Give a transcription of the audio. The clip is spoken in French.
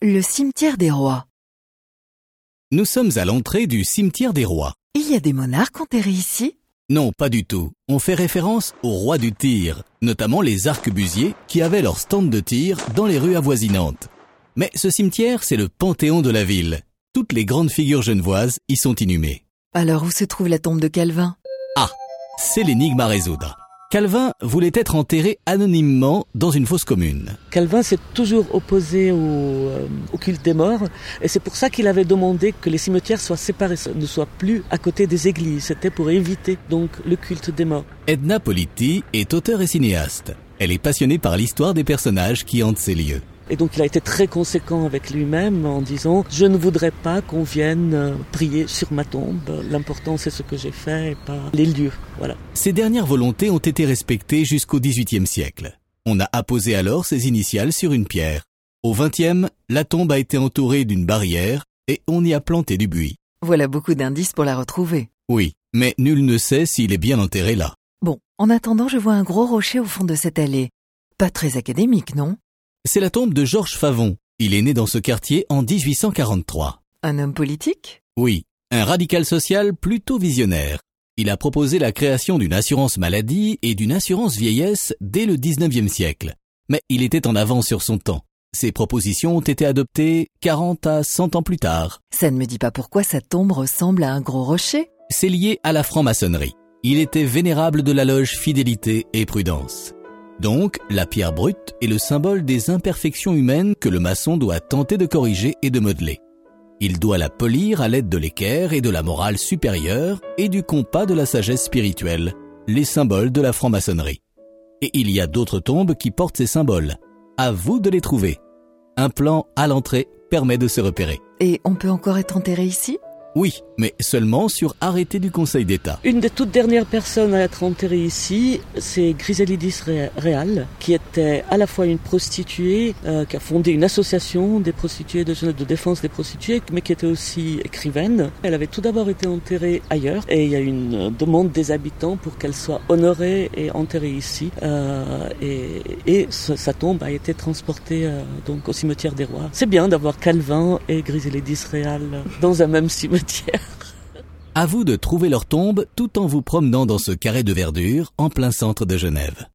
Le cimetière des rois. Nous sommes à l'entrée du cimetière des rois. Il y a des monarques enterrés ici? Non, pas du tout. On fait référence aux rois du tir, notamment les arquebusiers qui avaient leur stand de tir dans les rues avoisinantes. Mais ce cimetière, c'est le panthéon de la ville. Toutes les grandes figures genevoises y sont inhumées. Alors où se trouve la tombe de Calvin? Ah, c'est l'énigme à résoudre. Calvin voulait être enterré anonymement dans une fosse commune. Calvin s'est toujours opposé au, euh, au, culte des morts et c'est pour ça qu'il avait demandé que les cimetières soient séparés, ne soient plus à côté des églises. C'était pour éviter donc le culte des morts. Edna Politi est auteure et cinéaste. Elle est passionnée par l'histoire des personnages qui hantent ces lieux. Et donc il a été très conséquent avec lui-même en disant je ne voudrais pas qu'on vienne euh, prier sur ma tombe. L'important c'est ce que j'ai fait et pas les lieux. Voilà. Ces dernières volontés ont été respectées jusqu'au XVIIIe siècle. On a apposé alors ses initiales sur une pierre. Au XXe, la tombe a été entourée d'une barrière et on y a planté du buis. Voilà beaucoup d'indices pour la retrouver. Oui, mais nul ne sait s'il est bien enterré là. Bon, en attendant, je vois un gros rocher au fond de cette allée. Pas très académique, non? C'est la tombe de Georges Favon. Il est né dans ce quartier en 1843. Un homme politique? Oui, un radical social plutôt visionnaire. Il a proposé la création d'une assurance maladie et d'une assurance vieillesse dès le 19e siècle. Mais il était en avance sur son temps. Ses propositions ont été adoptées 40 à 100 ans plus tard. Ça ne me dit pas pourquoi sa tombe ressemble à un gros rocher C'est lié à la franc-maçonnerie. Il était vénérable de la loge Fidélité et Prudence. Donc, la pierre brute est le symbole des imperfections humaines que le maçon doit tenter de corriger et de modeler. Il doit la polir à l'aide de l'équerre et de la morale supérieure et du compas de la sagesse spirituelle, les symboles de la franc-maçonnerie. Et il y a d'autres tombes qui portent ces symboles. À vous de les trouver. Un plan à l'entrée permet de se repérer. Et on peut encore être enterré ici? Oui, mais seulement sur arrêté du Conseil d'État. Une des toutes dernières personnes à être enterrée ici, c'est Griselidis Real, qui était à la fois une prostituée, euh, qui a fondé une association des prostituées de de défense des prostituées, mais qui était aussi écrivaine. Elle avait tout d'abord été enterrée ailleurs, et il y a une demande des habitants pour qu'elle soit honorée et enterrée ici. Euh, et, sa tombe a été transportée euh, donc au cimetière des Rois. C'est bien d'avoir Calvin et Griselidis Real dans un même À vous de trouver leur tombe tout en vous promenant dans ce carré de verdure en plein centre de Genève.